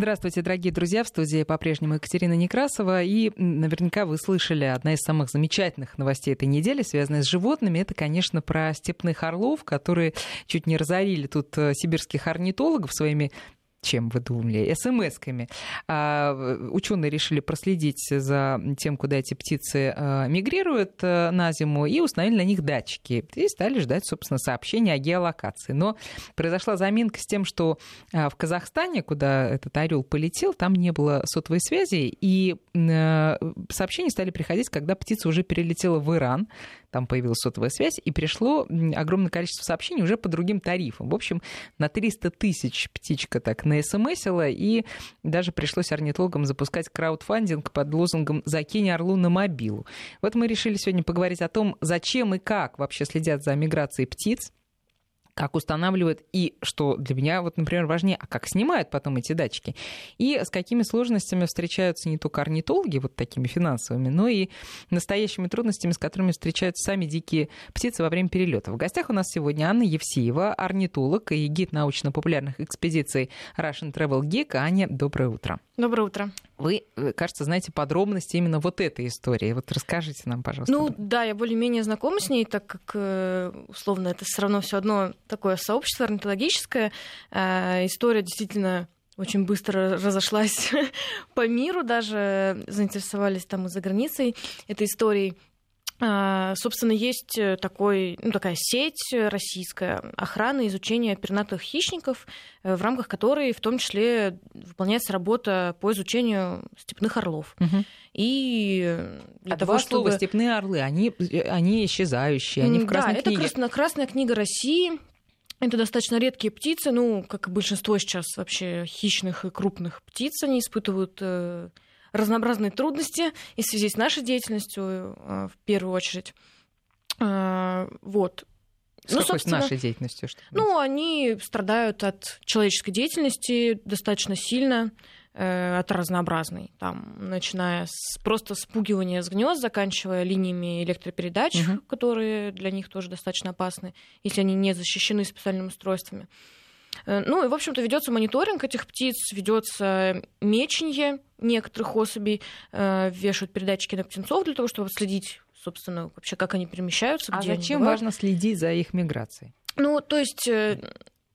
Здравствуйте, дорогие друзья. В студии по-прежнему Екатерина Некрасова. И наверняка вы слышали одна из самых замечательных новостей этой недели, связанная с животными. Это, конечно, про степных орлов, которые чуть не разорили тут э, сибирских орнитологов своими чем вы думали, смс-ками. А, ученые решили проследить за тем, куда эти птицы а, мигрируют а, на зиму, и установили на них датчики. И стали ждать, собственно, сообщения о геолокации. Но произошла заминка с тем, что а, в Казахстане, куда этот орел полетел, там не было сотовой связи, и а, сообщения стали приходить, когда птица уже перелетела в Иран там появилась сотовая связь, и пришло огромное количество сообщений уже по другим тарифам. В общем, на 300 тысяч птичка так на смсила, и даже пришлось орнитологам запускать краудфандинг под лозунгом «Закинь орлу на мобилу». Вот мы решили сегодня поговорить о том, зачем и как вообще следят за миграцией птиц, как устанавливают и, что для меня, вот, например, важнее, а как снимают потом эти датчики. И с какими сложностями встречаются не только орнитологи, вот такими финансовыми, но и настоящими трудностями, с которыми встречаются сами дикие птицы во время перелета. В гостях у нас сегодня Анна Евсеева, орнитолог и гид научно-популярных экспедиций Russian Travel Geek. Аня, доброе утро. Доброе утро. Вы, э, кажется, знаете подробности именно вот этой истории. Вот расскажите нам, пожалуйста. Ну да, я более-менее знакома с ней, так как, э, условно, это все равно все одно такое сообщество орнитологическое. Э, история действительно очень быстро разошлась по миру, даже заинтересовались там и за границей этой историей. А, собственно, есть э, такой, ну, такая сеть российская охраны изучения пернатых хищников, э, в рамках которой в том числе выполняется работа по изучению степных орлов. Угу. И для а того, два чтобы... слова степные орлы, они, э, они исчезающие, они в красной да, книге. это красная, красная книга России. Это достаточно редкие птицы, ну, как и большинство сейчас вообще хищных и крупных птиц, они испытывают разнообразные трудности и в связи с нашей деятельностью э, в первую очередь. Э, вот. С ну, какой нашей деятельностью? Что ну, они страдают от человеческой деятельности достаточно сильно, э, от разнообразной, там, начиная с просто спугивания с гнезд, заканчивая линиями электропередач, угу. которые для них тоже достаточно опасны, если они не защищены специальными устройствами. Э, ну и, в общем-то, ведется мониторинг этих птиц, ведется меченье некоторых особей, э, вешают передатчики на птенцов для того, чтобы следить, собственно, вообще, как они перемещаются. А зачем важно следить за их миграцией? Ну, то есть э,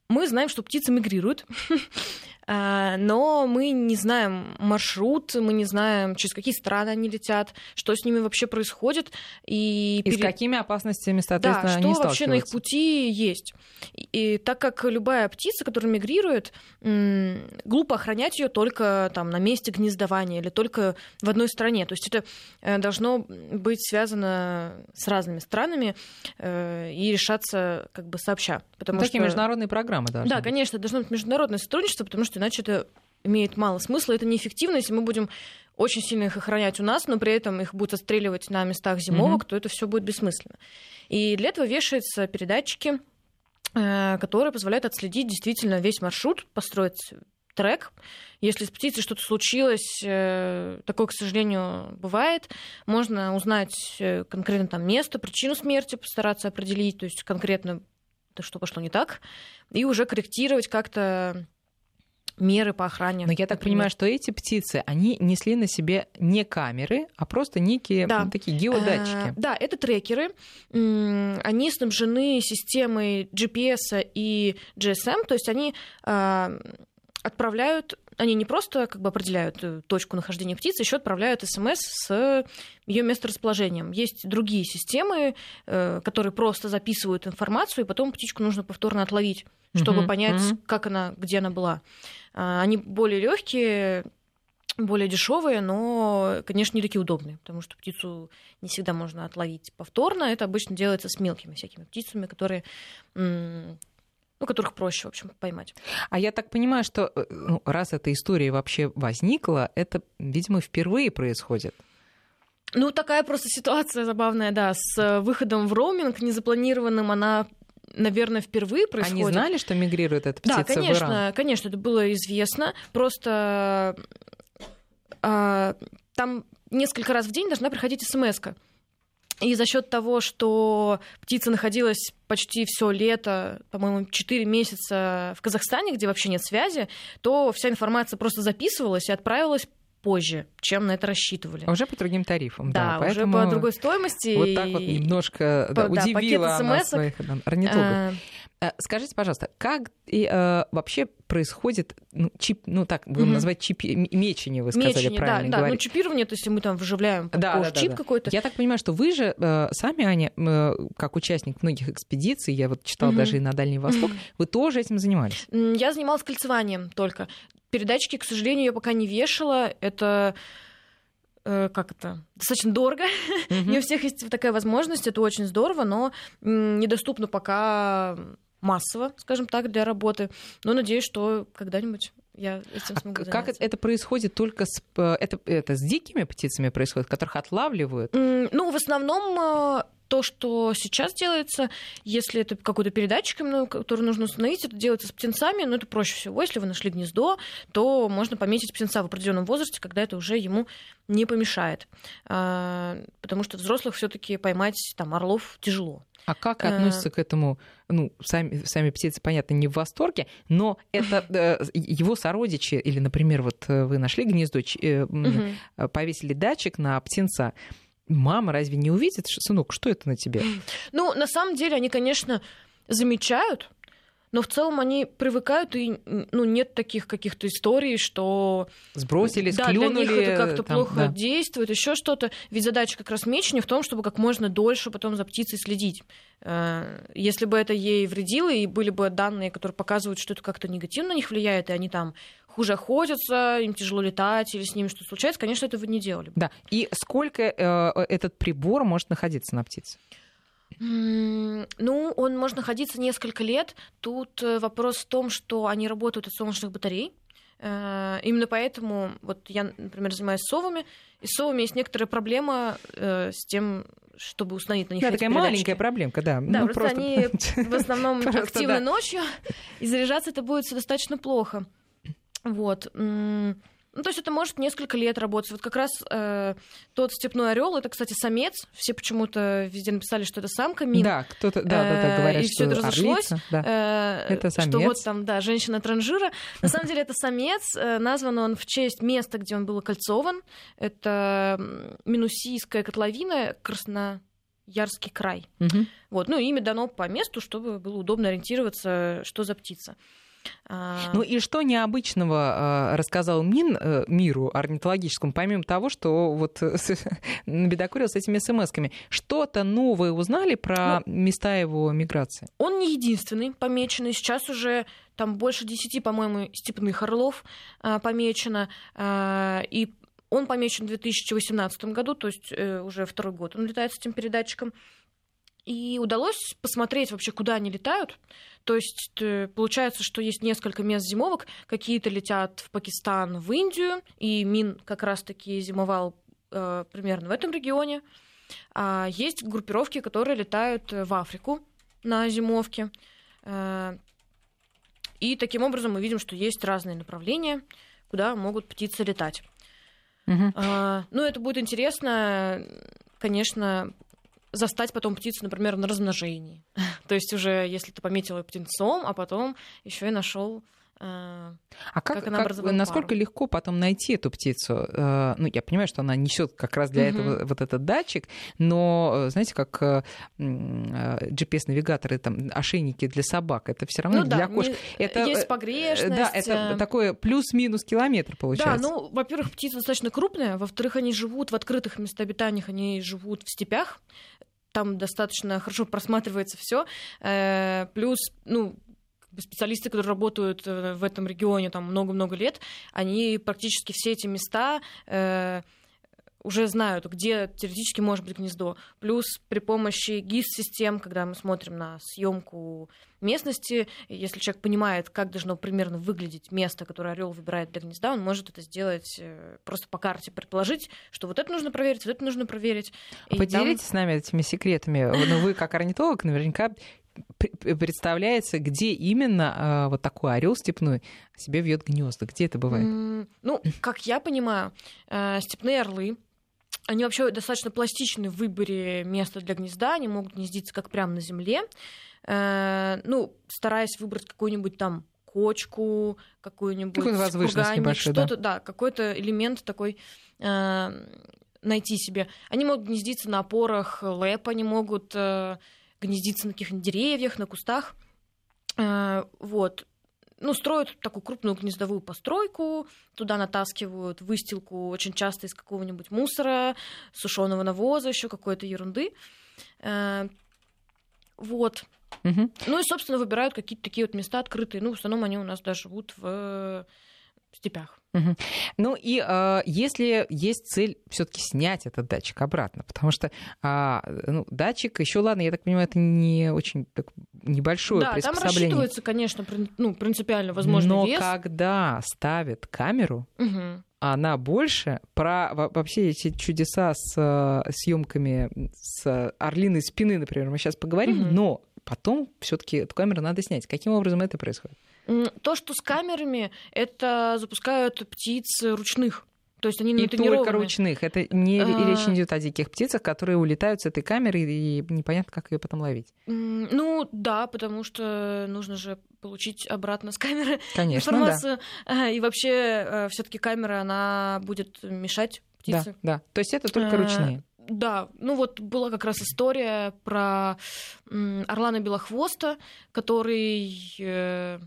мы знаем, что птицы мигрируют. А, но мы не знаем маршрут, мы не знаем, через какие страны они летят, что с ними вообще происходит. И, и перед... с какими опасностями, соответственно, да, они что вообще на их пути есть. И, и так как любая птица, которая мигрирует, глупо охранять ее только там, на месте гнездования или только в одной стране. То есть это э, должно быть связано с разными странами э, и решаться как бы сообща. Потому Такие что... международные программы должны Да, быть. конечно, должно быть международное сотрудничество, потому что иначе это имеет мало смысла, это неэффективно, если мы будем очень сильно их охранять у нас, но при этом их будут отстреливать на местах зимовок, mm-hmm. то это все будет бессмысленно. И для этого вешаются передатчики, э, которые позволяют отследить действительно весь маршрут, построить трек. Если с птицей что-то случилось, э, такое, к сожалению, бывает, можно узнать э, конкретно там место, причину смерти, постараться определить, то есть конкретно что пошло не так, и уже корректировать как-то меры по охране. Но я так например. понимаю, что эти птицы, они несли на себе не камеры, а просто некие да. такие геодатчики. А, да, это трекеры. Они снабжены системой GPS и GSM, то есть они а, отправляют они не просто как бы определяют э, точку нахождения птицы, еще отправляют смс с ее месторасположением. Есть другие системы, э, которые просто записывают информацию, и потом птичку нужно повторно отловить, чтобы uh-huh, понять, uh-huh. как она, где она была. А, они более легкие, более дешевые, но, конечно, не такие удобные, потому что птицу не всегда можно отловить повторно. Это обычно делается с мелкими всякими птицами, которые ну, которых проще, в общем, поймать. А я так понимаю, что э, ну, раз эта история вообще возникла, это, видимо, впервые происходит. Ну, такая просто ситуация забавная, да, с выходом в роуминг незапланированным, она наверное, впервые происходит. Они знали, что мигрирует эта птица Да, конечно, в Иран? конечно, это было известно. Просто а, там несколько раз в день должна приходить смс -ка И за счет того, что птица находилась почти все лето, по-моему, 4 месяца в Казахстане, где вообще нет связи, то вся информация просто записывалась и отправилась позже, чем на это рассчитывали. А уже по другим тарифам, да. Да, уже по другой стоимости. Вот так вот немножко да, По- да, пакет нас, смс-ок. своих да, орнитологов. А, Э, Скажите, пожалуйста, как и, э, вообще происходит, ну, чип, ну так, будем Мгм. называть чипи, мечение, вы сказали, Мечение, да, правильно да, ну говорить. чипирование, то есть мы там вживляем Да, кожу да, да, чип да. какой-то. Я так понимаю, что вы же э, сами, Аня, э, как участник многих экспедиций, я вот читала Мгм. даже и на Дальний Восток, вы тоже этим занимались. Я занималась кольцеванием только. Передатчики, к сожалению, я пока не вешала. Это э, как это? Достаточно дорого. Мгм. Не у всех есть такая возможность, это очень здорово, но недоступно пока массово, скажем так, для работы. Но надеюсь, что когда-нибудь я этим А смогу к- как это происходит только с... Это, это с дикими птицами происходит, которых отлавливают? Ну, в основном э, то, что сейчас делается, если это какой-то передатчик, который нужно установить, это делается с птенцами, но это проще всего. Если вы нашли гнездо, то можно пометить птенца в определенном возрасте, когда это уже ему не помешает. А, Потому что взрослых все таки поймать там орлов тяжело. А как Э. относятся к этому, ну, сами, сами птицы, понятно, не в восторге, но это э, его сородичи, или, например, вот э, вы нашли гнездо, повесили датчик на птенца, мама разве не увидит, сынок, что это на тебе? Ну, на самом деле, они, конечно, замечают, но в целом они привыкают, и ну, нет таких каких-то историй, что Сбросили, да, склюнули. для них это как-то там, плохо да. действует, еще что-то. Ведь задача как раз мечения в том, чтобы как можно дольше потом за птицей следить. Э, Если бы это ей вредило, и были бы данные, которые показывают, что это как-то негативно на них влияет, и они там хуже охотятся, им тяжело летать, или с ними что-то случается, конечно, этого не делали. Да. И сколько э, этот прибор может находиться на птице? Ну, он может находиться несколько лет. Тут э, вопрос в том, что они работают от солнечных батарей. Э, Именно поэтому вот я, например, занимаюсь совами, и с совами есть некоторая проблема э, с тем, чтобы установить на них Да, такая передатчики. маленькая проблемка, да. Да, Ну, просто они В основном Просто активны да. ночью, и заряжаться это будет достаточно плохо. Вот. Ну, то есть это может несколько лет работать. Вот как раз э, тот степной орел, это, кстати, самец. Все почему-то везде написали, что это самка мин. Да, кто-то, да, да, да, Э, говорят, и что всё это разошлось. орлица, да. Э, Это Что самец. вот там, да, женщина транжира. На самом деле это самец. э, Назван он в честь места, где он был окольцован. Это Минусийская котловина, Красноярский край. Мгм. Вот, ну, имя дано по месту, чтобы было удобно ориентироваться, что за птица. А, Ну и что необычного э, рассказал Мин э, миру орнитологическому, помимо того, что вот э, набедокурил с этими смс-ками? Что-то новое узнали про Ну, места его миграции? Он не единственный помеченный. Сейчас уже там больше десяти, по-моему, степных орлов а, помечено. А, и он помечен в 2018 году, то есть э, уже второй год он летает с этим передатчиком. И удалось посмотреть вообще, куда они летают. То есть э, получается, что есть несколько мест зимовок. Какие-то летят в Пакистан, в Индию. И Мин как раз-таки зимовал э, примерно в этом регионе. А есть группировки, которые летают в Африку на зимовке. Э, И таким образом мы видим, что есть разные направления, куда могут птицы летать. Мгм. А, Ну, это будет интересно, конечно, застать потом птицу, например, на размножении. То есть уже, если ты пометил ее птенцом, а потом еще и нашел А как, как она как- насколько пару. легко потом найти эту птицу? Э, Ну, я понимаю, что она несет как раз для Мгм. этого вот этот датчик, но, э, знаете, как э, GPS-навигаторы, там, ошейники для собак, это все равно Ну да, для кошек. не- Это, есть погрешность. Да, это такое плюс-минус километр Да, получается. ну, во-первых, птица достаточно крупная, во-вторых, они живут в открытых местообитаниях, они живут в степях, там достаточно хорошо просматривается все. Плюс, ну, специалисты, которые работают э, в этом регионе там много-много лет, они практически все эти места э, уже знают, где теоретически может быть гнездо. Плюс при помощи ГИС-систем, когда мы смотрим на съемку местности, если человек понимает, как должно примерно выглядеть место, которое орел выбирает для гнезда, он может это сделать э, просто по карте, предположить, что вот это нужно проверить, вот это нужно проверить. Поделитесь с нами этими секретами. Ну, вы, как орнитолог, наверняка пр- представляете, где именно э, вот такой орел степной себе вьет гнезда. Где это бывает? м, ну, как я понимаю, э, степные орлы они вообще достаточно пластичны в выборе места для гнезда. Они могут гнездиться как прямо на земле. Э, ну, стараясь выбрать какую-нибудь там кочку, какую-нибудь курганник, что-то, да, да какой-то элемент такой э, найти себе. Они могут гнездиться на опорах лэп, они могут э, гнездиться на каких-нибудь деревьях, на кустах. Э, вот. Ну, строят такую крупную гнездовую постройку, туда натаскивают выстилку очень часто из какого-нибудь мусора, сушеного навоза, еще какой-то ерунды. Э, вот. Угу. Ну и, собственно, выбирают какие-то такие вот места открытые. Ну, в основном они у нас даже живут в степях. Угу. Ну и э, если есть цель все-таки снять этот датчик обратно, потому что э, ну, датчик, еще ладно, я так понимаю, это не очень так, небольшое да, приспособление. там рассчитывается, конечно, ну, принципиально возможный Но вес. когда ставят камеру, угу. она больше про вообще эти чудеса с э, съемками с орлиной спины, например, мы сейчас поговорим, угу. но потом все-таки эту камеру надо снять. Каким образом это происходит? То, что с камерами, это запускают птиц ручных. То есть они не только ручных. Это не а... речь не идет о диких птицах, которые улетают с этой камеры, и непонятно, как ее потом ловить. Ну да, потому что нужно же получить обратно с камеры Конечно, информацию. Да. И вообще, э, все-таки камера, она будет мешать птице. Да, да. То есть это только ручные. Да, ну вот была как раз история про Орлана Белохвоста, который э,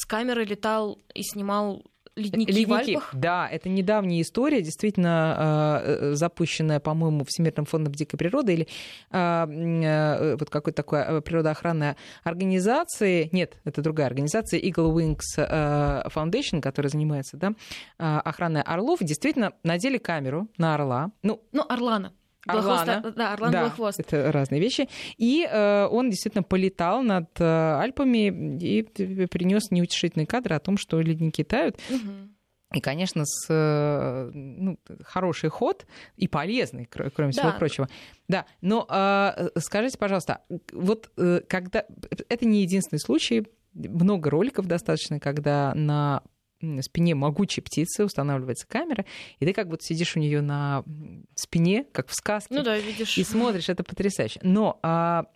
с камеры летал и снимал ледники, ледники в Альпах. Да, это недавняя история, действительно э, э, запущенная, по-моему, Всемирным фондом дикой природы или э, вот какой-то такой природоохранной организации. Нет, это другая организация, Eagle Wings Foundation, которая занимается да, охраной орлов. Действительно, надели камеру на орла. Ну, ну Орлана. Орлана. Да, Орлан да, Белохвост. Это разные вещи. И э, он действительно полетал над э, Альпами и принес неутешительные кадры о том, что ледники тают. Угу. И, конечно, с э, ну, хороший ход и полезный, кроме всего да. прочего. Да, но э, скажите, пожалуйста, вот э, когда это не единственный случай, много роликов достаточно, когда на спине могучей птицы устанавливается камера, и ты как будто сидишь у нее на спине, как в сказке. Ну да, видишь. И смотришь, это потрясающе. Но а,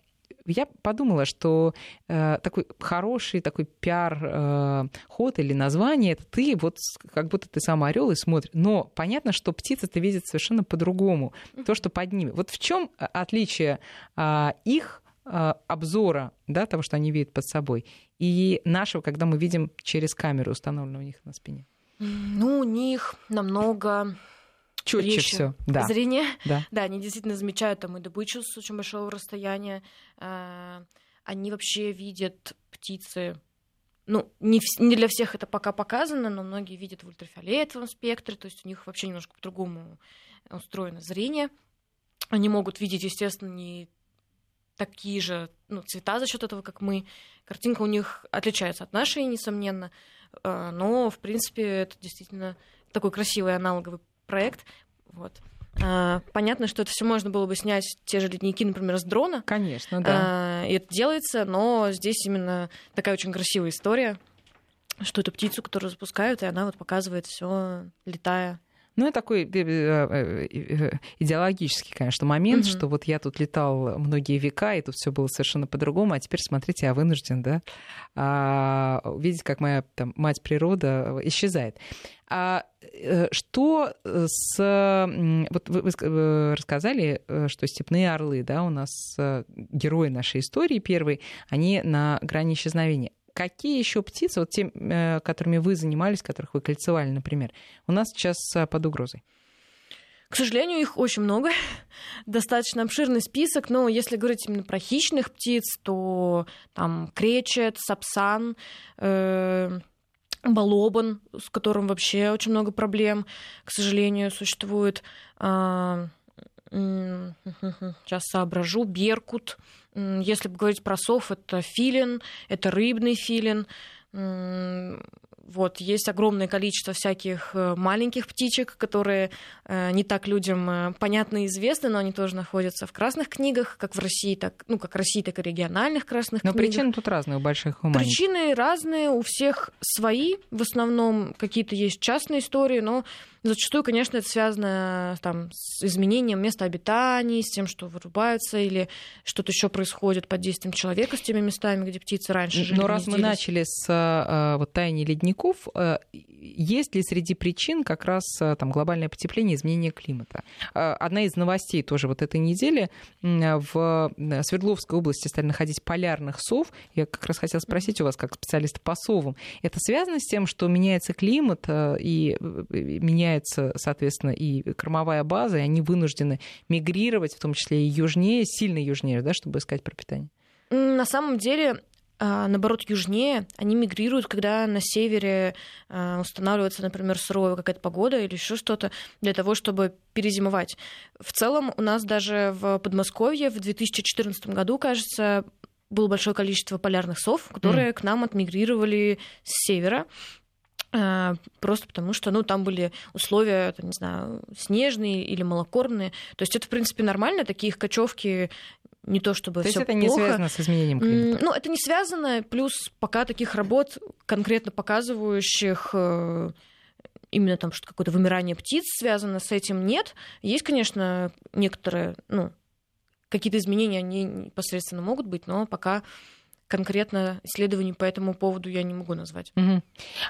я подумала, что э, такой хороший такой пиар э, ход или название это ты вот как будто ты сам орел и смотришь. Но понятно, что птица ты видит совершенно по-другому. То, что под ними. Вот в чем отличие э, их обзора да, того, что они видят под собой, и нашего, когда мы видим через камеру, установленную у них на спине? Ну, у них намного четче все. Да. Зрение. Да. да, они действительно замечают там и добычу с очень большого расстояния. А, они вообще видят птицы. Ну, не, не для всех это пока показано, но многие видят в ультрафиолетовом спектре, то есть у них вообще немножко по-другому устроено зрение. Они могут видеть, естественно, не такие же ну, цвета за счет этого, как мы. Картинка у них отличается от нашей, несомненно. А, но, в принципе, это действительно такой красивый аналоговый проект. Вот. А, понятно, что это все можно было бы снять те же ледники, например, с дрона. Конечно, да. А, и это делается, но здесь именно такая очень красивая история, что эту птицу, которую запускают, и она вот показывает все, летая ну, и такой э, э, э, идеологический, конечно, момент, угу. что вот я тут летал многие века, и тут все было совершенно по-другому, а теперь, смотрите, я вынужден, да, а, видеть, как моя там, мать природа исчезает. А что с... Вот вы, вы рассказали, что степные орлы, да, у нас герои нашей истории первые, они на грани исчезновения. Какие еще птицы, вот те, э, которыми вы занимались, которых вы кольцевали, например, у нас сейчас э, под угрозой? К сожалению, их очень много, достаточно обширный список, но если говорить именно про хищных птиц, то там кречет, сапсан, э, балобан, с которым вообще очень много проблем, к сожалению, существует. Э, сейчас соображу, беркут, если говорить про сов, это филин, это рыбный филин. Вот, есть огромное количество всяких э, маленьких птичек, которые э, не так людям э, понятны и известны, но они тоже находятся в красных книгах, как в России, так, ну, как в России, так и региональных красных но книгах. Но причины тут разные у больших и маленьких. Причины разные, у всех свои. В основном какие-то есть частные истории, но Зачастую, конечно, это связано там, с изменением места обитания, с тем, что вырубаются или что-то еще происходит под действием человека с теми местами, где птицы раньше жили. Но раз мы начали с а, вот, таяния ледников, а, есть ли среди причин как раз там, глобальное потепление, изменение климата? Одна из новостей тоже вот этой недели в Свердловской области стали находить полярных сов. Я как раз хотела спросить у вас, как специалиста по совам, это связано с тем, что меняется климат и меняется меняется, соответственно, и кормовая база, и они вынуждены мигрировать, в том числе и южнее, сильно южнее, да, чтобы искать пропитание? На самом деле, а, наоборот, южнее, они мигрируют, когда на севере а, устанавливается, например, суровая какая-то погода или еще что-то, для того, чтобы перезимовать. В целом, у нас даже в Подмосковье в 2014 году, кажется, было большое количество полярных сов, которые mm. к нам отмигрировали с севера. А, просто потому что, ну, там были условия, там, не знаю, снежные или малокормные. То есть это, в принципе, нормально, такие их кочевки не то чтобы То есть это плохо. не связано с изменением климата? Ну, это не связано, плюс пока таких работ, конкретно показывающих э, именно там что какое-то вымирание птиц связано с этим, нет. Есть, конечно, некоторые, ну, какие-то изменения, они непосредственно могут быть, но пока конкретно исследований по этому поводу я не могу назвать. Угу.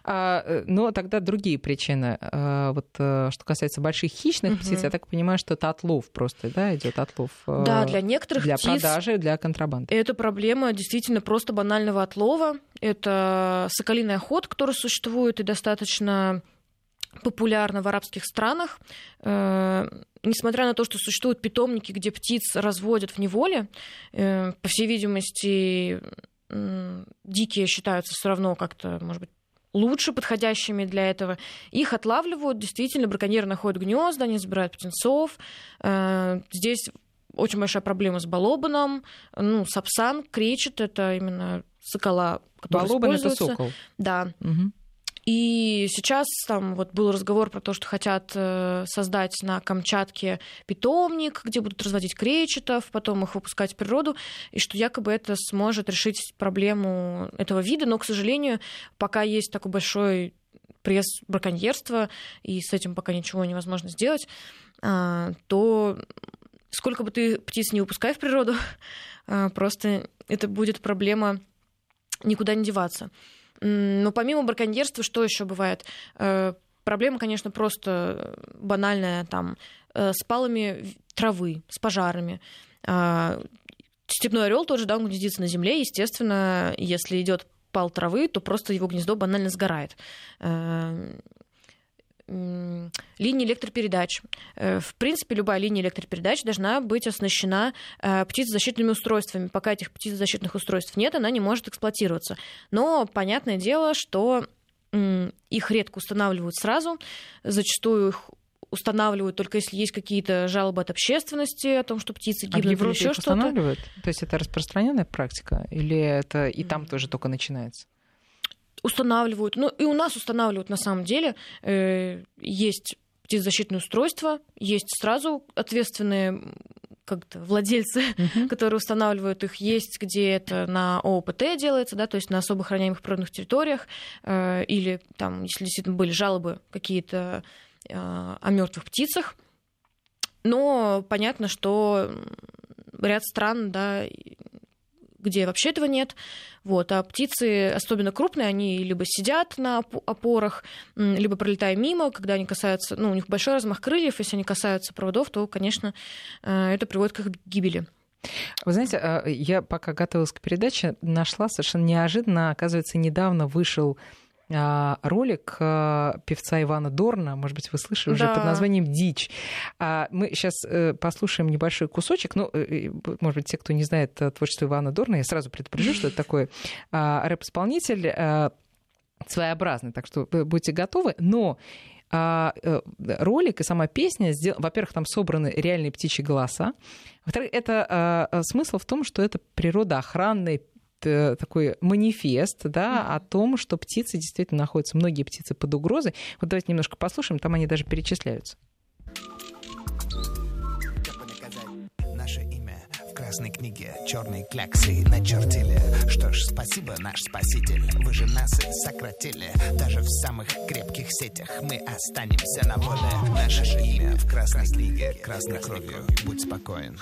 А, э, но тогда другие причины. А, вот э, что касается больших хищных угу. птиц, я так понимаю, что это отлов просто, да, идет отлов. Э, да, для некоторых для птиц. продажи, для контрабанды. Это проблема действительно просто банального отлова. Это соколиный охот, который существует и достаточно популярно в арабских странах. Несмотря на то, что существуют питомники, где птиц разводят в неволе, по всей видимости, дикие считаются все равно как-то, может быть, лучше подходящими для этого. Их отлавливают, действительно, браконьеры находят гнезда, они забирают птенцов. Э, здесь очень большая проблема с балобаном. Ну, сапсан, кречет, это именно сокола, который Балобан это сокол. Да. Угу. И сейчас там вот был разговор про то, что хотят э, создать на Камчатке питомник, где будут разводить кречетов, потом их выпускать в природу, и что якобы это сможет решить проблему этого вида, но, к сожалению, пока есть такой большой пресс браконьерства, и с этим пока ничего невозможно сделать, а, то сколько бы ты птиц не выпускай в природу, а, просто это будет проблема никуда не деваться. Но помимо браконьерства, что еще бывает? Э, проблема, конечно, просто банальная там э, с палами травы, с пожарами. А, степной орел тоже, да, он гнездится на земле, естественно, если идет пал травы, то просто его гнездо банально сгорает. Линии электропередач. Э, в принципе, любая линия электропередач должна быть оснащена э, птицезащитными устройствами. Пока этих птицезащитных устройств нет, она не может эксплуатироваться. Но понятное дело, что их редко устанавливают сразу. Зачастую их устанавливают только если есть какие-то жалобы от общественности о том, что птицы гибнут а в Европе или еще что-то. устанавливают? То есть это распространенная практика или это и там тоже только начинается? Устанавливают. Ну, и у нас устанавливают на самом деле. Э, есть птицезащитные устройства, есть сразу ответственные как-то владельцы, uh-huh. которые устанавливают их, есть, где это на ООПТ делается, да, то есть на особо охраняемых природных территориях, э, или там, если действительно были жалобы какие-то э, о мертвых птицах. Но понятно, что ряд стран, да, где вообще этого нет. Вот. А птицы, особенно крупные, они либо сидят на опорах, либо пролетая мимо, когда они касаются, ну, у них большой размах крыльев, если они касаются проводов, то, конечно, э, это приводит к их гибели. Вы знаете, э, я пока готовилась к передаче, нашла совершенно неожиданно, оказывается, недавно вышел а, ролик а, певца Ивана Дорна, может быть, вы слышали уже да. под названием «Дичь». А, мы сейчас э, послушаем небольшой кусочек. Ну, э, может быть, те, кто не знает творчество Ивана Дорна, я сразу предупрежу, что это такой рэп-исполнитель своеобразный, так что будьте готовы. Но э, ролик и сама песня, во-первых, там собраны реальные птичьи голоса. Во-вторых, это смысл в том, что это природоохранная Э, такой манифест да, о том, что птицы действительно находятся, многие птицы под угрозой. Вот давайте немножко послушаем, там они даже перечисляются. красной книге черные кляксы начертили. Что ж, спасибо, наш спаситель, вы же нас и сократили. Даже в самых крепких сетях мы останемся на воле. Наше имя в красной книге, красной кровью, будь спокоен.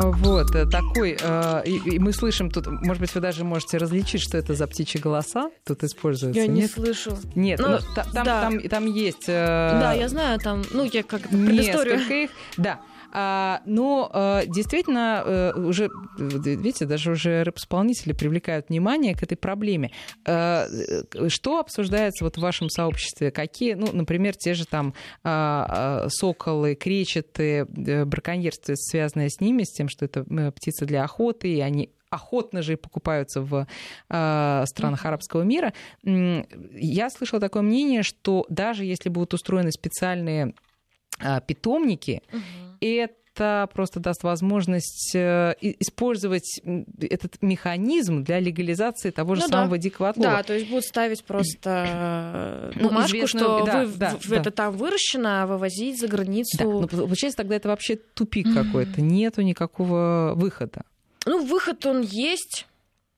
Вот, э, такой, э, и, и мы слышим тут, может быть, вы даже можете различить, что это за птичьи голоса тут используются. Я Нет? не слышу. Нет, Ну, ну, та- там, да. там, там есть... э, Да, я знаю, там, ну, я как предысторию. Несколько их, да. А, но а, действительно э, уже, э, видите, даже уже рэп-исполнители привлекают внимание к этой проблеме. Э, что обсуждается вот в вашем сообществе? Какие, ну, например, те же там а, а, соколы, кречеты, э, браконьерство, связанное с ними, с тем, что это э, птицы для охоты, и они охотно же и покупаются в э, странах арабского мира. Я слышала такое мнение, что даже если будут устроены специальные а, питомники, это просто даст возможность э, использовать этот механизм для легализации того же Ну да. самого дикого отлова. Да, то есть будут ставить просто э, Ну, бумажку, что да, вы, да, в- да. это там выращено, а вывозить за границу. Да, но получается, тогда это вообще тупик какой-то. Нету никакого выхода. Ну, выход он есть.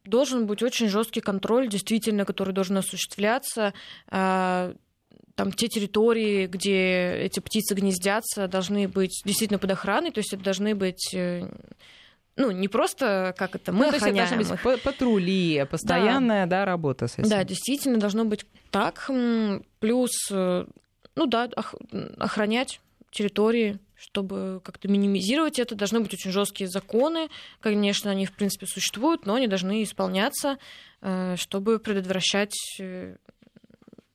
Должен быть очень жесткий контроль, действительно, который должен осуществляться. Там те территории, где эти птицы гнездятся, должны быть действительно под охраной, то есть это должны быть э, ну, не просто как это, мы Ну, то есть это охраняем должны быть патрули, постоянная да, работа с этим. Да, действительно, должно быть так. М, Плюс, э, ну да, ох- охранять территории, чтобы как-то минимизировать это. Должны быть очень жесткие законы. Конечно, они, в принципе, существуют, но они должны исполняться, э, чтобы предотвращать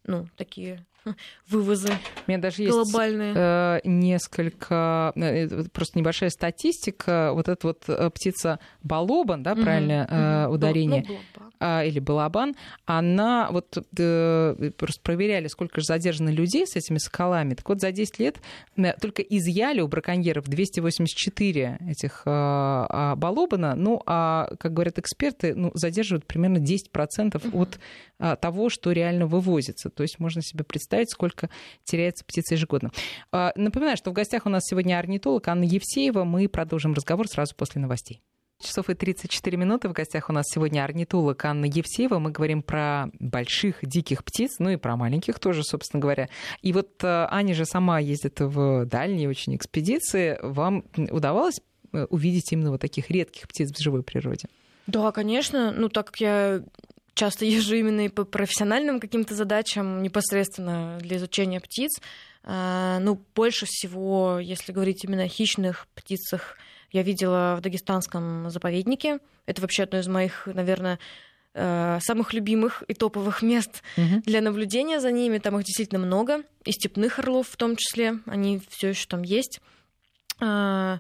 ну, такие вывозы У меня даже есть глобальные. э, несколько, э, э, просто небольшая статистика. Вот эта вот э, птица балобан, да, Мгм, правильно э, ударение, Ну, блоба. а, или балабан, она вот э, просто проверяли, сколько же задержано людей с этими соколами. Так вот, за 10 лет э, только изъяли у браконьеров 284 этих э, а, балобана. Ну, а, как говорят эксперты, ну, задерживают примерно 10% от а, того, что реально вывозится. То есть можно себе представить, сколько теряется птиц ежегодно. А, Напоминаю, что в гостях у нас сегодня орнитолог Анна Евсеева. Мы продолжим разговор сразу после новостей. Часов и 34 минуты. В гостях у нас сегодня орнитолог Анна Евсеева. Мы говорим про больших диких птиц, ну и про маленьких тоже, собственно говоря. И вот э, Аня же сама ездит в дальние очень экспедиции. Вам удавалось э, увидеть именно вот таких редких птиц в живой природе? Да, конечно. Ну, так как я часто езжу именно и по профессиональным каким-то задачам, непосредственно для изучения птиц, а, ну, больше всего, если говорить именно о хищных птицах, я видела в Дагестанском заповеднике. Это вообще одно из моих, наверное, э, самых любимых и топовых мест для наблюдения за ними. Там их действительно много. И степных орлов в том числе. Они все еще там есть. А,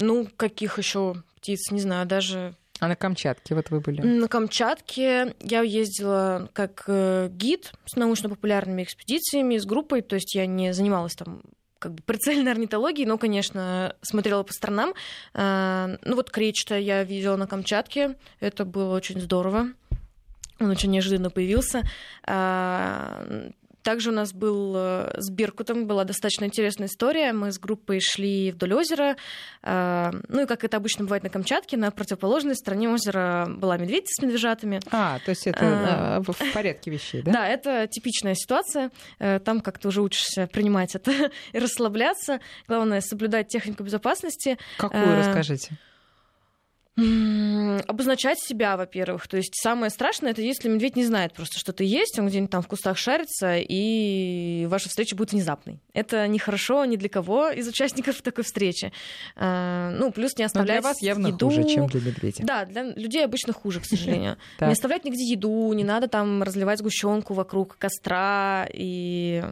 Ну, каких еще птиц, не знаю, даже А на Камчатке вот вы были? на Камчатке я ездила как э, гид с научно-популярными экспедициями, с группой, то есть я не занималась там как бы прицельной орнитологией, но, конечно, смотрела по сторонам. А, Ну вот кречета я видела на Камчатке, это было очень здорово. Он очень неожиданно появился. Также у нас был э, с Беркутом, была достаточно интересная история. Мы с группой шли вдоль озера. а, Ну и как это обычно бывает на Камчатке, на противоположной стороне озера была медведь с медвежатами. А, то есть это а, в порядке вещей, да? Да, это типичная ситуация. Э, Там как-то уже учишься принимать это и расслабляться. Главное соблюдать технику безопасности. Какую, расскажите? Обозначать себя, во-первых. То есть самое страшное, это если медведь не знает просто, что ты есть, он где-нибудь там в кустах шарится, и ваша встреча будет внезапной. Это нехорошо ни для кого из участников такой встречи. А, Ну, плюс не Но оставлять для вас явно еду. хуже, чем для медведя. Да, для людей обычно хуже, к сожалению. Не оставлять нигде еду, не надо там разливать сгущенку вокруг костра и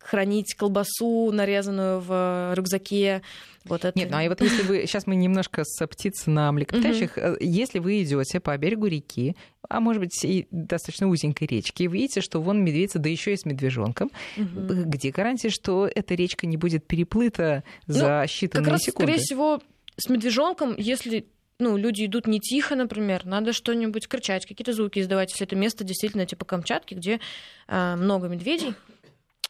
хранить колбасу, нарезанную в рюкзаке. Вот это. Нет, ну а и вот если вы... Сейчас мы немножко с птиц на млекопитающих. Э, Если вы идете по берегу реки, а может быть и достаточно узенькой речки, и видите, что вон медведица, да еще и с медвежонком, Мгм. где гарантия, что эта речка не будет переплыта Ну, за считанные Как раз, секунды? скорее всего, с медвежонком, если ну, люди идут не тихо, например, надо что-нибудь кричать, какие-то звуки издавать, если это место действительно типа Камчатки, где а, много медведей.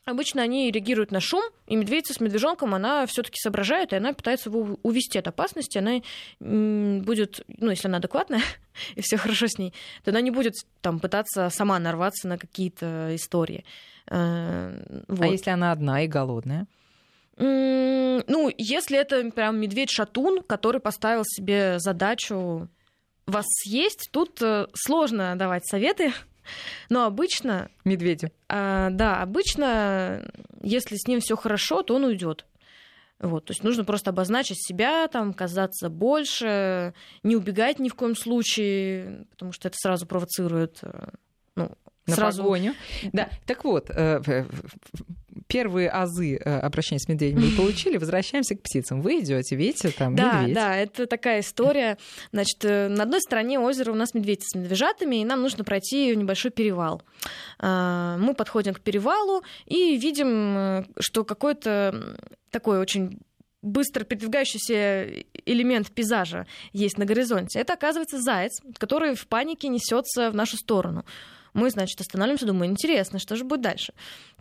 Обычно они реагируют на шум, и медведица с медвежонком, она все-таки соображает, и она пытается его увести от опасности. Она будет, ну, если она адекватная, и все хорошо с ней, то она не будет там пытаться сама нарваться на какие-то истории. Э, вот. А если она одна и голодная? Ну, если это прям медведь-шатун, который поставил себе задачу вас съесть, тут э, сложно давать советы, но обычно... Медведю. А, да, обычно, если с ним все хорошо, то он уйдет. Вот, то есть нужно просто обозначить себя, там, казаться больше, не убегать ни в коем случае, потому что это сразу провоцирует э, ну, на сразу... погоню. Да, так вот, э, первые азы э, обращения с медведями мы получили, возвращаемся к птицам. Вы идете, видите, там да, медведь. Да, это такая история. Значит, э, на одной стороне озера у нас медведь с медвежатами, и нам нужно пройти небольшой перевал. Мы подходим к перевалу и видим, что какой-то такой очень быстро передвигающийся элемент пейзажа есть на горизонте. Это, оказывается, заяц, который в панике несется в нашу сторону. Мы, значит, останавливаемся, думаем, интересно, что же будет дальше.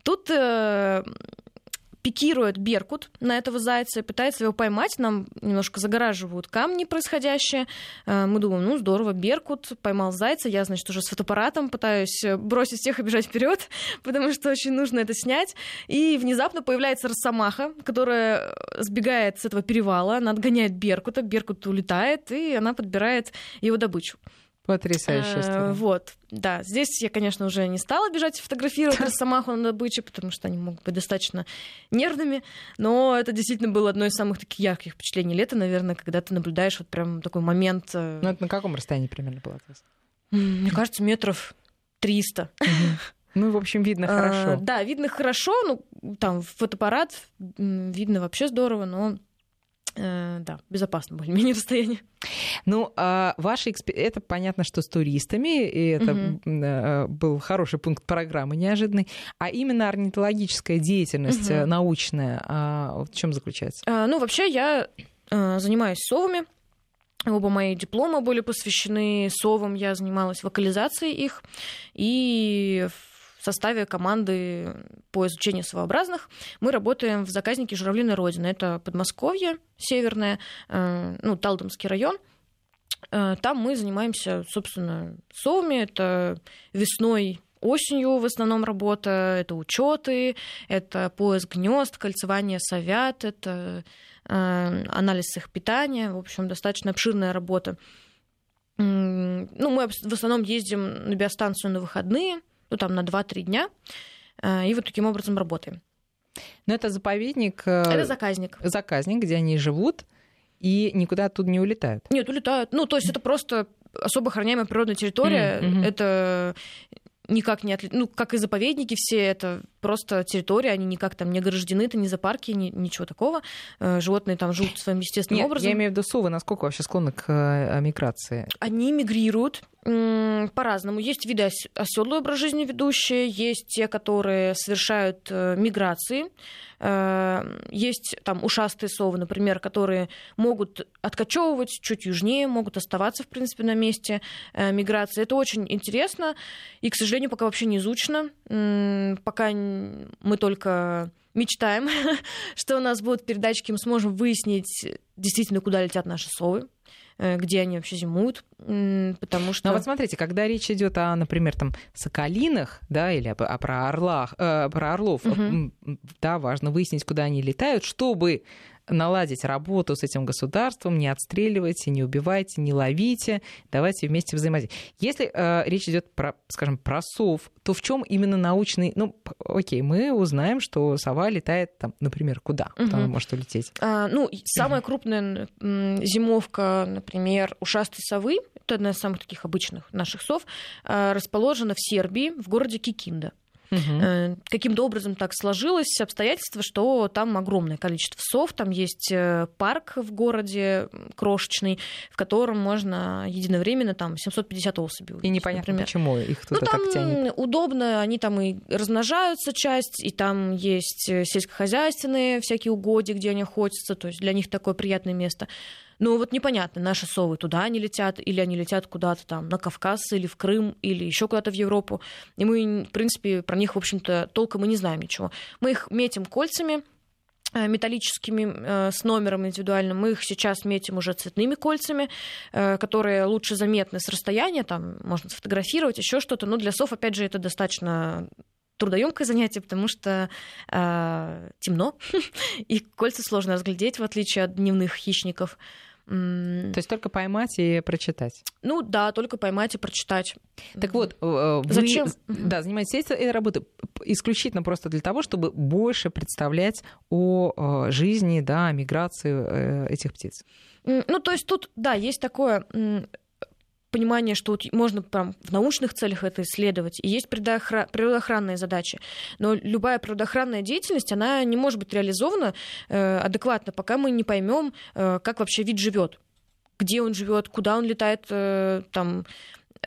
Тут э, пикирует Беркут на этого зайца и пытается его поймать. Нам немножко загораживают камни происходящее. Э, мы думаем, ну здорово, Беркут поймал зайца. Я, значит, уже с фотоаппаратом пытаюсь бросить всех и бежать вперед, потому что очень нужно это снять. И внезапно появляется Росомаха, которая сбегает с этого перевала. Она отгоняет Беркута. Беркут улетает, и она подбирает его добычу. Потрясающая история. Вот, да. Здесь я, конечно, уже не стала бежать и фотографировать Росомаху на добыче, потому что они могут быть достаточно нервными. Но это действительно было одно из самых таких ярких впечатлений лета, наверное, когда ты наблюдаешь вот прям такой момент. Э, ну, это на каком расстоянии примерно было? Мне кажется, метров 300. Ну, в общем, видно а, хорошо. Да, видно хорошо. Ну, там фотоаппарат видно вообще здорово, но э, да, безопасно более-менее расстояние. Ну, а ваши эксп... это понятно, что с туристами, и это угу. был хороший пункт программы неожиданный. А именно орнитологическая деятельность угу. научная, а в чем заключается? А, ну, вообще я занимаюсь совами. Оба мои диплома были посвящены совам. Я занималась вокализацией их. И в составе команды по изучению своеобразных мы работаем в заказнике «Журавлиная Родина». Это Подмосковье, северное, э, ну, Талдомский район. Э, там мы занимаемся, собственно, совами. Это весной осенью в основном работа, это учеты, это поиск гнезд, кольцевание совят, это э, анализ их питания, в общем, достаточно обширная работа. Ну, мы в основном ездим на биостанцию на выходные, ну, там, на 2-3 дня, э, и вот таким образом работаем. Но это заповедник... Э, это заказник. Заказник, где они живут и никуда оттуда не улетают. Нет, улетают. Ну, то есть это просто особо охраняемая природная территория. Mm-hmm. Это никак не отличается. Ну, как и заповедники все, это просто территория, они никак там не ограждены, это не зоопарки, ни, ничего такого. Э, животные там живут своим естественным Нет, образом. Я имею в виду совы, насколько вообще склонны к э, миграции? Они мигрируют по-разному. Есть виды оседлый образ жизни ведущие, есть те, которые совершают э, миграции. Есть там ушастые совы, например, которые могут откачевывать чуть южнее, могут оставаться, в принципе, на месте миграции. Это очень интересно и, к сожалению, пока вообще не изучено. Пока мы только мечтаем, что у нас будут передатчики, мы сможем выяснить действительно, куда летят наши совы, э, где они вообще зимуют, потому что... Ну вот смотрите, когда речь идет о, например, там соколинах, да, или о, о, про орлах, э, про орлов, угу. да, важно выяснить, куда они летают, чтобы наладить работу с этим государством, не отстреливайте, не убивайте, не ловите, давайте вместе взаимодействовать. Если э, речь идет про, скажем, про сов, то в чем именно научный... Ну, окей, мы узнаем, что сова летает, там, например, куда? Угу. Она может улететь? А, ну, самая крупная зимовка, например, ушастой совы, это одна из самых таких обычных наших сов, а, расположена в Сербии, в городе Кикинда. Угу. Каким-то образом так сложилось обстоятельство, что там огромное количество сов, там есть э, парк в городе крошечный, в котором можно единовременно там 750 особей увидеть, И непонятно, например. почему их туда ну, там так тянет. удобно, они там и размножаются часть, и там есть э, сельскохозяйственные всякие угодья, где они охотятся, то есть для них такое приятное место. Но вот непонятно, наши совы туда они летят, или они летят куда-то там на Кавказ, или в Крым, или еще куда-то в Европу. И мы, в принципе, про них, в общем-то, толком и не знаем ничего. Мы их метим кольцами, э, металлическими э, с номером индивидуальным. Мы их сейчас метим уже цветными кольцами, э, которые лучше заметны с расстояния, там можно сфотографировать, еще что-то. Но для сов, опять же, это достаточно трудоемкое занятие, потому что э, темно, и кольца сложно разглядеть, в отличие от дневных хищников. То есть только поймать и прочитать. Ну да, только поймать и прочитать. Так вот, вы, Зачем? Да, занимаетесь этой работой исключительно просто для того, чтобы больше представлять о э, жизни, да, о миграции э, этих птиц. Ну, то есть тут, да, есть такое понимание, что вот можно прям в научных целях это исследовать, и есть природоохранные задачи. Но любая природоохранная деятельность, она не может быть реализована э, адекватно, пока мы не поймем, э, как вообще вид живет, где он живет, куда он летает, э, там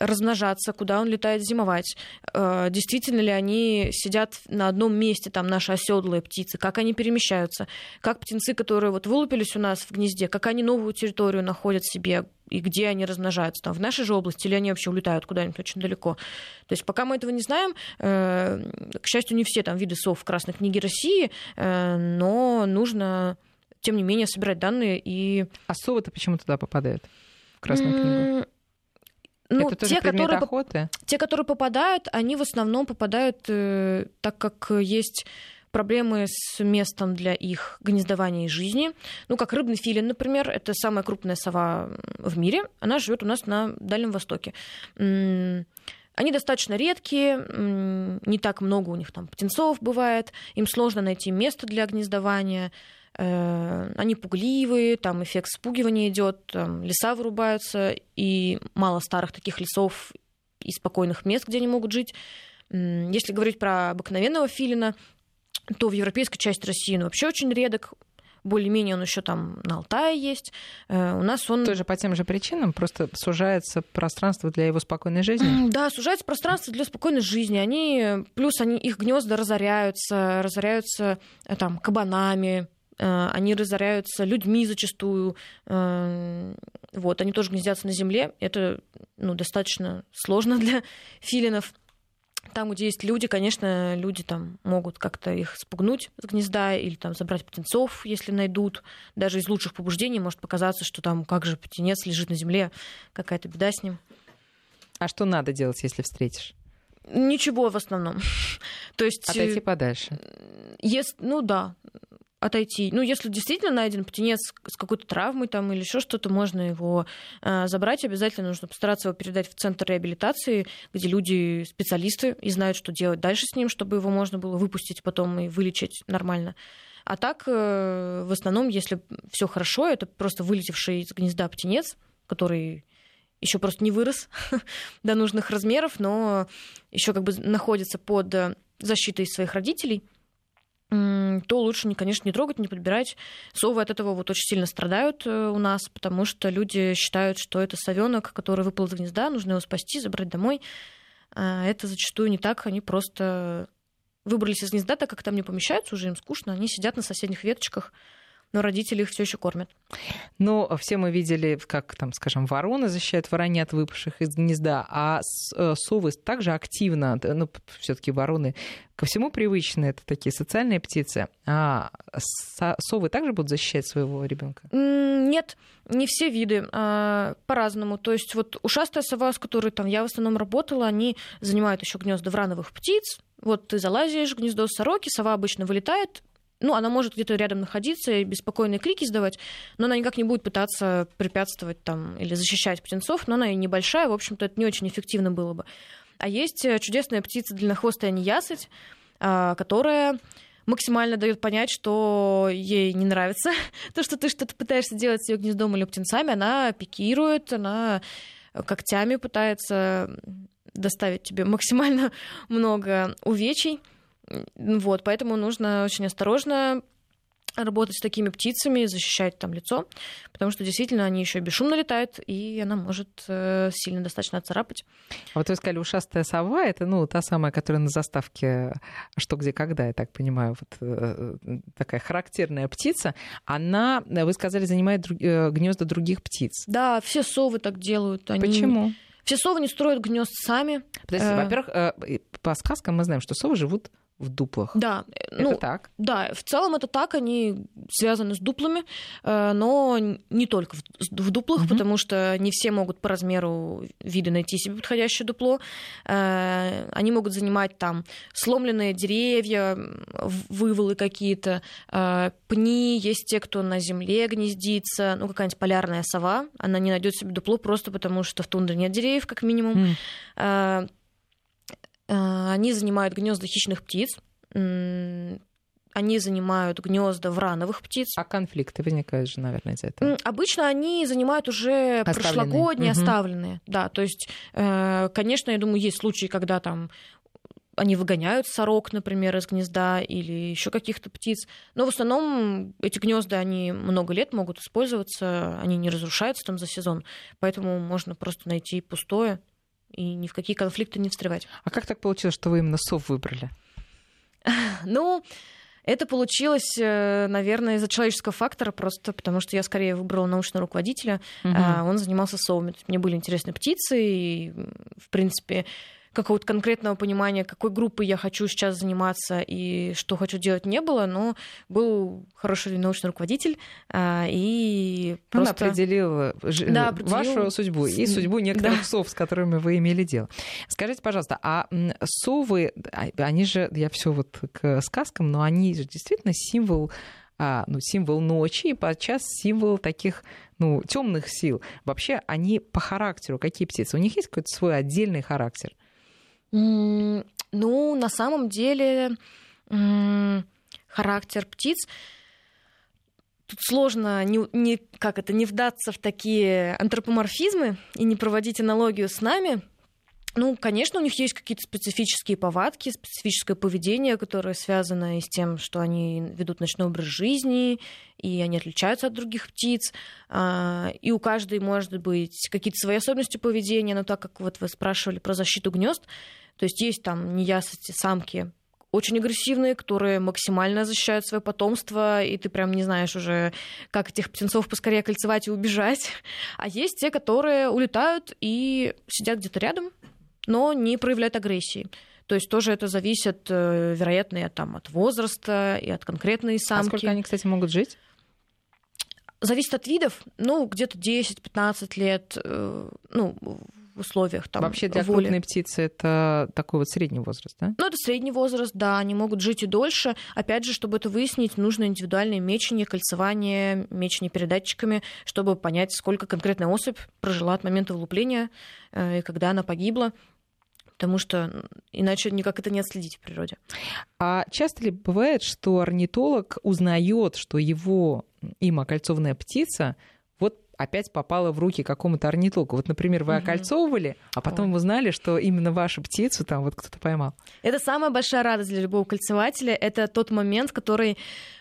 размножаться, куда он летает зимовать, э, действительно ли они сидят на одном месте, там наши оседлые птицы, как они перемещаются, как птенцы, которые вот вылупились у нас в гнезде, как они новую территорию находят себе, и где они размножаются, там в нашей же области, или они вообще улетают куда-нибудь очень далеко. То есть пока мы этого не знаем, э, к счастью, не все там виды сов в Красной книге России, э, но нужно тем не менее собирать данные и... А совы-то почему туда попадают? В Красную книгу? Ну, это те, которые, охоты? те, которые попадают, они в основном попадают, э, так как есть проблемы с местом для их гнездования и жизни. Ну, как рыбный филин, например, это самая крупная сова в мире. Она живет у нас на Дальнем Востоке. Они достаточно редкие, не так много у них там птенцов бывает, им сложно найти место для гнездования. Э, они пугливые, там эффект спугивания идет, там леса вырубаются, и мало старых таких лесов и спокойных мест, где они могут жить. Если говорить про обыкновенного филина, то в европейской части России он вообще очень редок, более-менее он еще там на Алтае есть. Э, у нас он... Тоже по тем же причинам, просто сужается пространство для его спокойной жизни? Да, сужается пространство для спокойной жизни. Они, плюс они, их гнезда разоряются, разоряются э, там кабанами, они разоряются людьми зачастую. Э, вот, они тоже гнездятся на земле. Это ну, достаточно сложно для филинов. Там, где есть люди, конечно, люди там могут как-то их спугнуть с гнезда или там забрать птенцов, если найдут. Даже из лучших побуждений может показаться, что там как же птенец лежит на земле, какая-то беда с ним. А что надо делать, если встретишь? Ничего в основном. То есть... Отойти подальше. Есть, ну да, отойти. Ну, если действительно найден птенец с какой-то травмой там или еще что-то, можно его э, забрать. Обязательно нужно постараться его передать в центр реабилитации, где люди специалисты и знают, что делать дальше с ним, чтобы его можно было выпустить потом и вылечить нормально. А так, э, в основном, если все хорошо, это просто вылетевший из гнезда птенец, который еще просто не вырос до нужных размеров, но еще как бы находится под защитой своих родителей то лучше, конечно, не трогать, не подбирать. Совы от этого вот очень сильно страдают э, у нас, потому что люди считают, что это совенок, который выпал из гнезда, нужно его спасти, забрать домой. А это зачастую не так, они просто выбрались из гнезда, так как там не помещаются, уже им скучно, они сидят на соседних веточках, но родители их все еще кормят. Но все мы видели, как там, скажем, вороны защищают воронят, выпавших из гнезда, а э, совы также активно, ну, все-таки вороны ко всему привычны, это такие социальные птицы. А совы также будут защищать своего ребенка? Нет, не все виды, а, по-разному. То есть вот ушастая сова, с которой там я в основном работала, они занимают еще гнезда врановых птиц. Вот ты залазишь в гнездо сороки, сова обычно вылетает, ну, она может где-то рядом находиться и беспокойные крики издавать, но она никак не будет пытаться препятствовать там или защищать птенцов, но она и небольшая, в общем-то, это не очень эффективно было бы. А есть э, чудесная птица длиннохвостая неясыть, а, которая максимально дает понять, что ей не нравится то, что ты что-то пытаешься делать с ее гнездом или птенцами. Она пикирует, она когтями пытается доставить тебе максимально много увечий. Вот, поэтому нужно очень осторожно работать с такими птицами, защищать там лицо, потому что действительно они еще бесшумно летают, и она может э, сильно достаточно царапать. А вот вы сказали, ушастая сова, это ну та самая, которая на заставке «Что, где, когда», я так понимаю, вот э, такая характерная птица. Она, вы сказали, занимает друг, э, гнезда других птиц. Да, все совы так делают. Они... Почему? Все совы не строят гнезд сами. Подождите, э... во-первых, по сказкам мы знаем, что совы живут в дуплах. Да. Это ну, так? Да, в целом это так, они связаны с дуплами, э, но не только в дуплах, угу. потому что не все могут по размеру вида найти себе подходящее дупло. Э, они могут занимать там сломленные деревья, выволы какие-то, э, пни, есть те, кто на земле гнездится, ну какая-нибудь полярная сова, она не найдет себе дупло просто потому, что в тундре нет деревьев, как минимум. Mm. Э, они занимают гнезда хищных птиц, они занимают гнезда врановых птиц. А конфликты возникают же, наверное, из-за этого? Обычно они занимают уже оставленные. прошлогодние, угу. оставленные. Да, то есть, э, конечно, я думаю, есть случаи, когда там они выгоняют сорок, например, из гнезда или еще каких-то птиц. Но в основном эти гнезда, они много лет могут использоваться, они не разрушаются там за сезон, поэтому можно просто найти пустое и ни в какие конфликты не встревать. А как так получилось, что вы именно сов выбрали? Ну, это получилось, э, наверное, из-за человеческого фактора, просто потому что я скорее выбрала научного руководителя. Угу. Он занимался совами. Мне были интересны птицы, и, в принципе, какого-то конкретного понимания, какой группой я хочу сейчас заниматься и что хочу делать, не было, но был хороший научный руководитель, а, и просто... Он определил, э, да, определил вашу судьбу и судьбу некоторых да. сов, с которыми вы имели дело. Скажите, пожалуйста, а совы, а, они же, я все вот к сказкам, но они же действительно символ а, ну, символ ночи и подчас символ таких ну, темных сил. Вообще они по характеру какие птицы? У них есть какой-то свой отдельный характер? Ну, на самом деле, характер птиц тут сложно не, не, как это, не вдаться в такие антропоморфизмы и не проводить аналогию с нами. Ну, конечно, у них есть какие-то специфические повадки, специфическое поведение, которое связано и с тем, что они ведут ночной образ жизни, и они отличаются от других птиц. А, и у каждой может быть какие-то свои особенности поведения, но так как вот вы спрашивали про защиту гнезд, то есть есть там неясности самки, очень агрессивные, которые максимально защищают свое потомство, и ты прям не знаешь уже, как этих птенцов поскорее кольцевать и убежать. А есть те, которые улетают и сидят где-то рядом, но не проявляют агрессии. То есть тоже это зависит, э, вероятно, там, от возраста, и от конкретной самки. А сколько они, кстати, могут жить? Зависит от видов, ну, где-то 10-15 лет, э, ну, условиях там Вообще для воли. крупной птицы это такой вот средний возраст, да? Ну, это средний возраст, да, они могут жить и дольше. Опять же, чтобы это выяснить, нужно индивидуальное мечение, кольцевание, мечение передатчиками, чтобы понять, сколько конкретная особь прожила от момента вылупления э, и когда она погибла потому что иначе никак это не отследить в природе. А часто ли бывает, что орнитолог узнает, что его им окольцованная птица опять попала в руки какому-то орнитологу. Вот, например, вы окольцовывали, а потом Ой. узнали, что именно вашу птицу там вот кто-то поймал. Это самая большая радость для любого кольцевателя. Это тот момент, который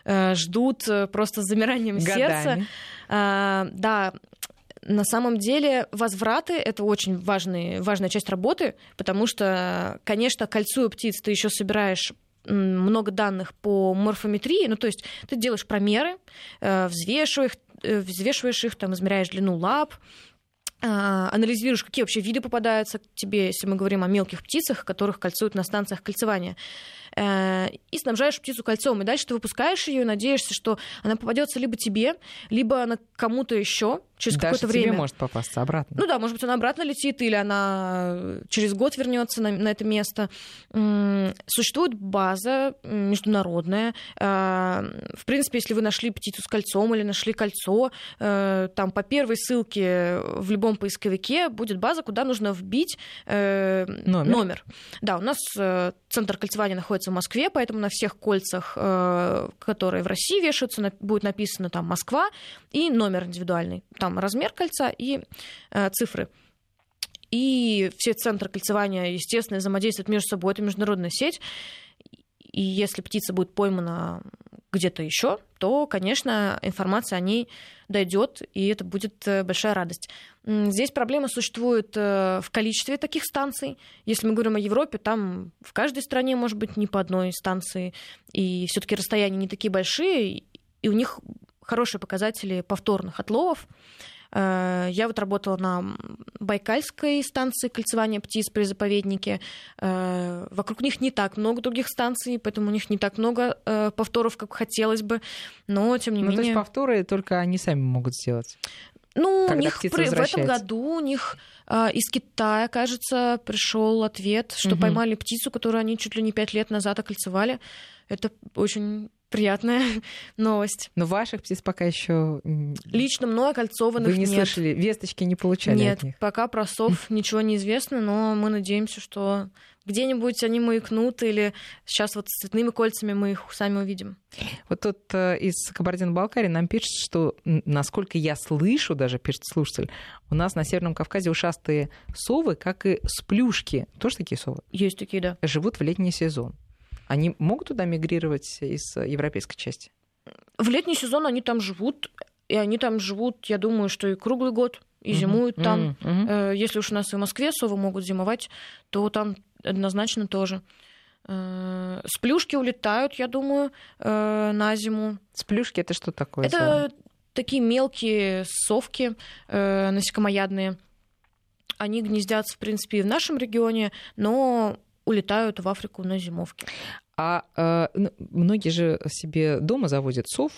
э, ждут э, просто с замиранием Годами. сердца. Э, да, на самом деле возвраты это очень важный, важная часть работы, потому что, конечно, кольцуя птиц, ты еще собираешь много данных по морфометрии, ну то есть ты делаешь промеры, э, взвешиваешь, взвешиваешь их, там, измеряешь длину лап, а, анализируешь, какие вообще виды попадаются тебе, если мы говорим о мелких птицах, которых кольцуют на станциях кольцевания. Э, и снабжаешь птицу кольцом. И дальше ты выпускаешь ее и надеешься, что она попадется либо тебе, либо она кому-то еще через какое-то время. тебе может попасться обратно. Ну да, может быть, она обратно летит, или она через год вернется на, на это место. Существует база международная. Э, в принципе, если вы нашли птицу с кольцом или нашли кольцо, э, там по первой ссылке в любом поисковике будет база, куда нужно вбить номер. номер. Да, у нас центр кольцевания находится в Москве, поэтому на всех кольцах, э, которые в России вешаются, будет написано там Москва и номер индивидуальный. Там размер кольца и э, цифры. И все центры кольцевания, естественно, взаимодействуют между собой. Это международная сеть. И если птица будет поймана где-то еще, то, конечно, информация о ней дойдет, и это будет э, большая радость. Здесь проблема существует э, в количестве таких станций. Если мы говорим о Европе, там в каждой стране может быть не по одной станции, и все-таки расстояния не такие большие, и у них хорошие показатели повторных отловов. Э, я вот работала на Байкальской станции кольцевания птиц при заповеднике. Э, вокруг них не так много других станций, поэтому у них не так много э, повторов, как хотелось бы. Но, тем не ну, менее... То есть повторы только они сами могут сделать? Ну, у них при, в этом году у них э, из Китая, кажется, пришел ответ, что угу. поймали птицу, которую они чуть ли не пять лет назад окольцевали. Это очень приятная новость. Но ваших птиц пока еще лично мной окольцованных Вы не нет. слышали, весточки не получали нет, от них? пока про сов ничего не известно, но мы надеемся, что где-нибудь они маякнут, или сейчас вот с цветными кольцами мы их сами увидим. Вот тут э, из Кабардино-Балкарии нам пишет, что, насколько я слышу, даже пишет слушатель, у нас на Северном Кавказе ушастые совы, как и сплюшки, тоже такие совы? Есть такие, да. Живут в летний сезон. Они могут туда мигрировать из европейской части? В летний сезон они там живут, и они там живут, я думаю, что и круглый год, и зимуют uh-huh. там. Uh-huh. Если уж у нас и в Москве совы могут зимовать, то там однозначно тоже. Э, сплюшки улетают, я думаю, э, на зиму. Сплюшки это что такое? Это такие мелкие совки насекомоядные. Они гнездятся, в принципе, и в нашем регионе, но улетают в Африку на зимовки. А э, многие же себе дома заводят сов,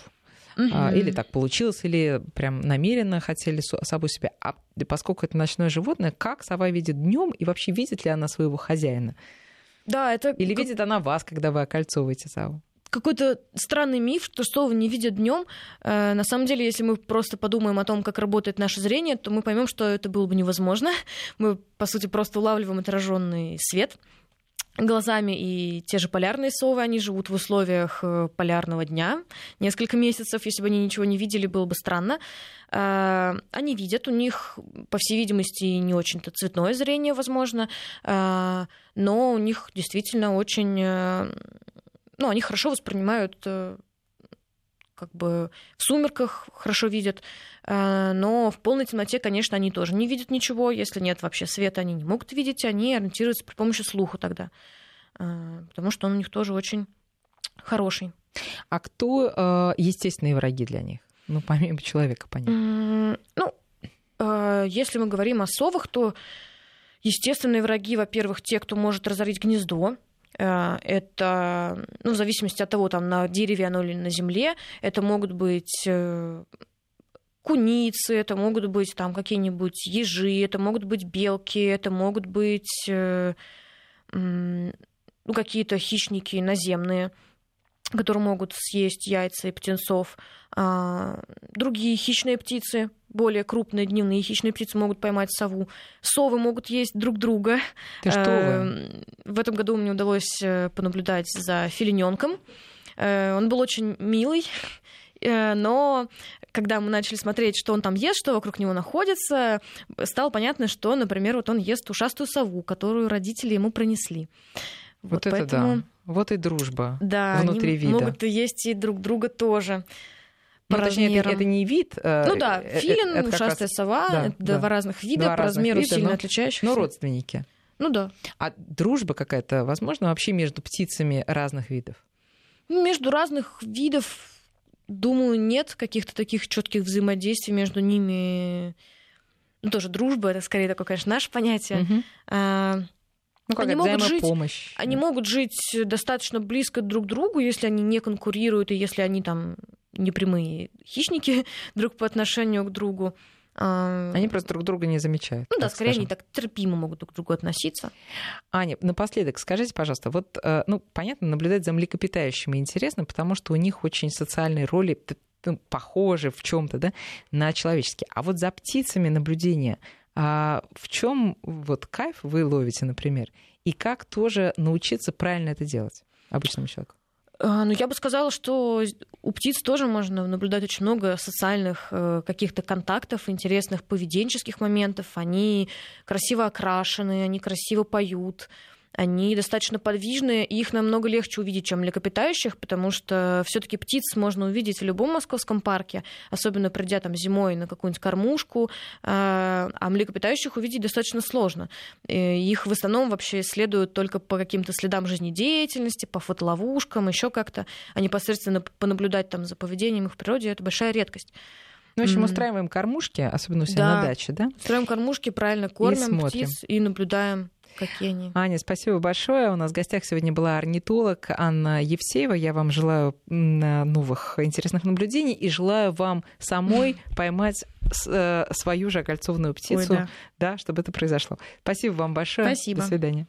Угу. Или так получилось, или прям намеренно хотели собой себя. А поскольку это ночное животное, как сова видит днем и вообще видит ли она своего хозяина? Да, это... Или видит она вас, когда вы окольцовываете сову? какой-то странный миф, что совы не видят днем. Э, на самом деле, если мы просто подумаем о том, как работает наше зрение, то мы поймем, что это было бы невозможно. Мы, по сути, просто улавливаем отраженный свет глазами, и те же полярные совы, они живут в условиях э, полярного дня несколько месяцев. Если бы они ничего не видели, было бы странно. Э, они видят, у них, по всей видимости, не очень-то цветное зрение, возможно, э, но у них действительно очень... Ну, они хорошо воспринимают как бы в сумерках хорошо видят, э, но в полной темноте, конечно, они тоже не видят ничего. Если нет вообще света, они не могут видеть, они ориентируются при помощи слуха тогда, э, потому что он у них тоже очень хороший. А кто э, естественные враги для них? Ну, помимо человека, понятно. Ну, если мы говорим о совах, то естественные враги, во-первых, те, кто может разорить гнездо, это, ну, в зависимости от того, там, на дереве оно или на земле, это могут быть э, куницы, это могут быть там какие-нибудь ежи, это могут быть белки, это могут быть э, ну, какие-то хищники наземные которые могут съесть яйца и птенцов. А, другие хищные птицы, более крупные дневные хищные птицы могут поймать сову. Совы могут есть друг друга. Ты что вы? В этом году мне удалось э, понаблюдать за филиненком. Э, он был очень милый, э, но когда мы начали смотреть, что он там ест, что вокруг него находится, стало понятно, что, например, вот он ест ушастую сову, которую родители ему пронесли. Вот, вот это поэтому... да. Вот и дружба да, внутри вида. могут есть и друг друга тоже. По ну, точнее, это, это не вид. Э, ну да, э, филин, это ушастая раз... сова, да, это да. два разных вида, два по разных размеру вида, сильно но, отличающихся. Но родственники. Ну да. А дружба какая-то, возможно, вообще между птицами разных видов? Между разных видов, думаю, нет каких-то таких четких взаимодействий между ними. Ну, тоже дружба, это скорее такое, конечно, наше понятие. Угу. А, ну, как они могут жить, они могут жить достаточно близко друг к другу, если они не конкурируют и если они там не прямые хищники друг по отношению к другу. А, они просто друг друга не замечают. Ну да, скорее скажем. они так терпимо могут друг к другу относиться. Аня, напоследок скажите, пожалуйста, вот, э, ну, понятно, наблюдать за млекопитающими интересно, потому что у них очень социальные роли ну, похожи в чем то да, на человеческие. А вот за птицами наблюдение а в чем вот кайф вы ловите, например, и как тоже научиться правильно это делать обычному человеку? А, ну, я бы сказала, что у птиц тоже можно наблюдать очень много социальных э, каких-то контактов, интересных поведенческих моментов. Они красиво окрашены, они красиво поют, они достаточно подвижные, и их намного легче увидеть, чем млекопитающих, потому что все таки птиц можно увидеть в любом московском парке, особенно придя там зимой на какую-нибудь кормушку, а, а млекопитающих увидеть достаточно сложно. Их в основном вообще исследуют только по каким-то следам жизнедеятельности, по фотоловушкам, еще как-то, а непосредственно понаблюдать там за поведением их в природе, это большая редкость. Ну, в общем, устраиваем кормушки, особенно у себя да. на даче, да? Устраиваем кормушки, правильно кормим и птиц и наблюдаем какие они. Аня, спасибо большое. У нас в гостях сегодня была орнитолог Анна Евсеева. Я вам желаю новых интересных наблюдений и желаю вам самой поймать э, свою же окольцованную птицу, Ой, да. да, чтобы это произошло. Спасибо вам большое. Спасибо. До свидания.